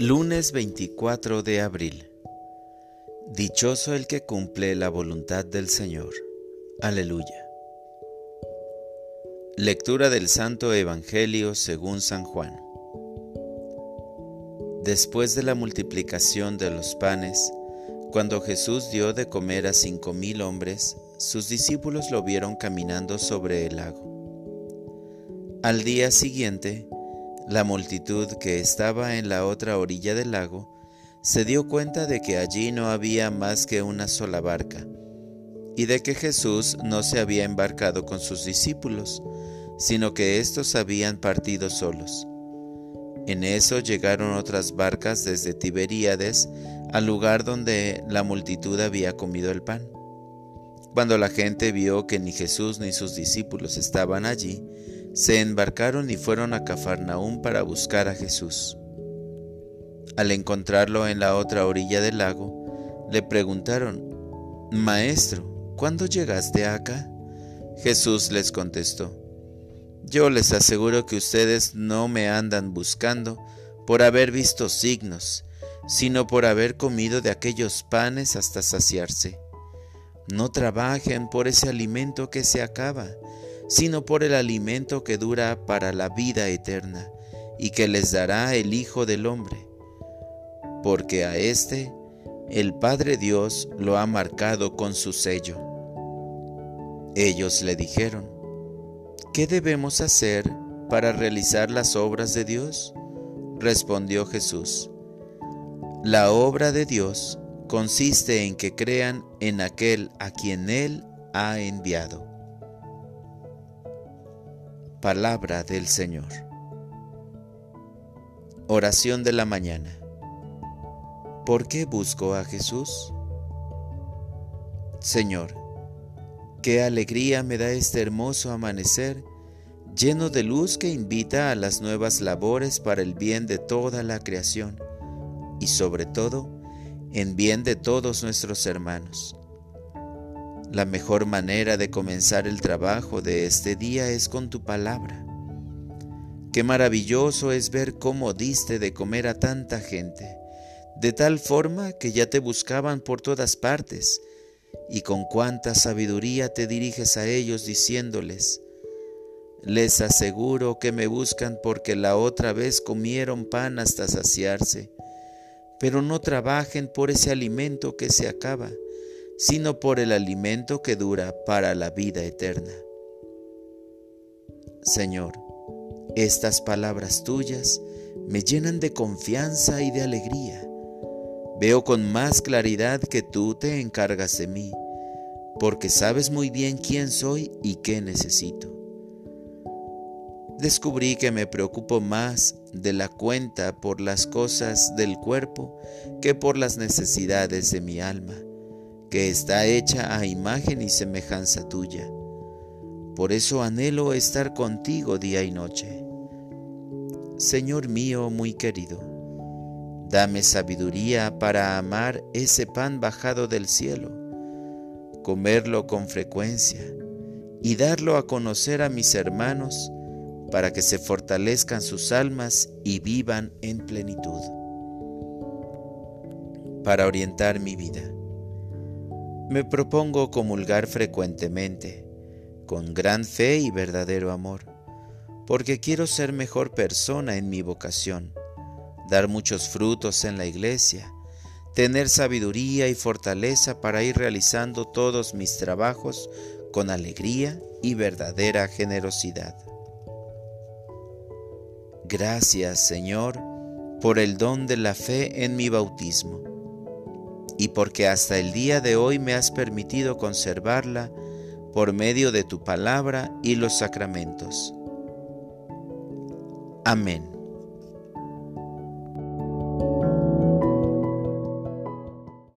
Lunes 24 de abril. Dichoso el que cumple la voluntad del Señor. Aleluya. Lectura del Santo Evangelio según San Juan. Después de la multiplicación de los panes, cuando Jesús dio de comer a cinco mil hombres, sus discípulos lo vieron caminando sobre el lago. Al día siguiente, la multitud que estaba en la otra orilla del lago se dio cuenta de que allí no había más que una sola barca y de que Jesús no se había embarcado con sus discípulos, sino que éstos habían partido solos. En eso llegaron otras barcas desde Tiberíades al lugar donde la multitud había comido el pan. Cuando la gente vio que ni Jesús ni sus discípulos estaban allí, se embarcaron y fueron a Cafarnaúm para buscar a Jesús. Al encontrarlo en la otra orilla del lago, le preguntaron, Maestro, ¿cuándo llegaste acá? Jesús les contestó, Yo les aseguro que ustedes no me andan buscando por haber visto signos, sino por haber comido de aquellos panes hasta saciarse. No trabajen por ese alimento que se acaba, sino por el alimento que dura para la vida eterna, y que les dará el Hijo del Hombre. Porque a éste el Padre Dios lo ha marcado con su sello. Ellos le dijeron, ¿qué debemos hacer para realizar las obras de Dios? Respondió Jesús, la obra de Dios consiste en que crean en aquel a quien Él ha enviado. Palabra del Señor. Oración de la mañana. ¿Por qué busco a Jesús? Señor, qué alegría me da este hermoso amanecer lleno de luz que invita a las nuevas labores para el bien de toda la creación y sobre todo en bien de todos nuestros hermanos. La mejor manera de comenzar el trabajo de este día es con tu palabra. Qué maravilloso es ver cómo diste de comer a tanta gente, de tal forma que ya te buscaban por todas partes, y con cuánta sabiduría te diriges a ellos diciéndoles, les aseguro que me buscan porque la otra vez comieron pan hasta saciarse, pero no trabajen por ese alimento que se acaba sino por el alimento que dura para la vida eterna. Señor, estas palabras tuyas me llenan de confianza y de alegría. Veo con más claridad que tú te encargas de mí, porque sabes muy bien quién soy y qué necesito. Descubrí que me preocupo más de la cuenta por las cosas del cuerpo que por las necesidades de mi alma que está hecha a imagen y semejanza tuya. Por eso anhelo estar contigo día y noche. Señor mío muy querido, dame sabiduría para amar ese pan bajado del cielo, comerlo con frecuencia y darlo a conocer a mis hermanos para que se fortalezcan sus almas y vivan en plenitud. Para orientar mi vida me propongo comulgar frecuentemente, con gran fe y verdadero amor, porque quiero ser mejor persona en mi vocación, dar muchos frutos en la iglesia, tener sabiduría y fortaleza para ir realizando todos mis trabajos con alegría y verdadera generosidad. Gracias, Señor, por el don de la fe en mi bautismo y porque hasta el día de hoy me has permitido conservarla por medio de tu palabra y los sacramentos. Amén.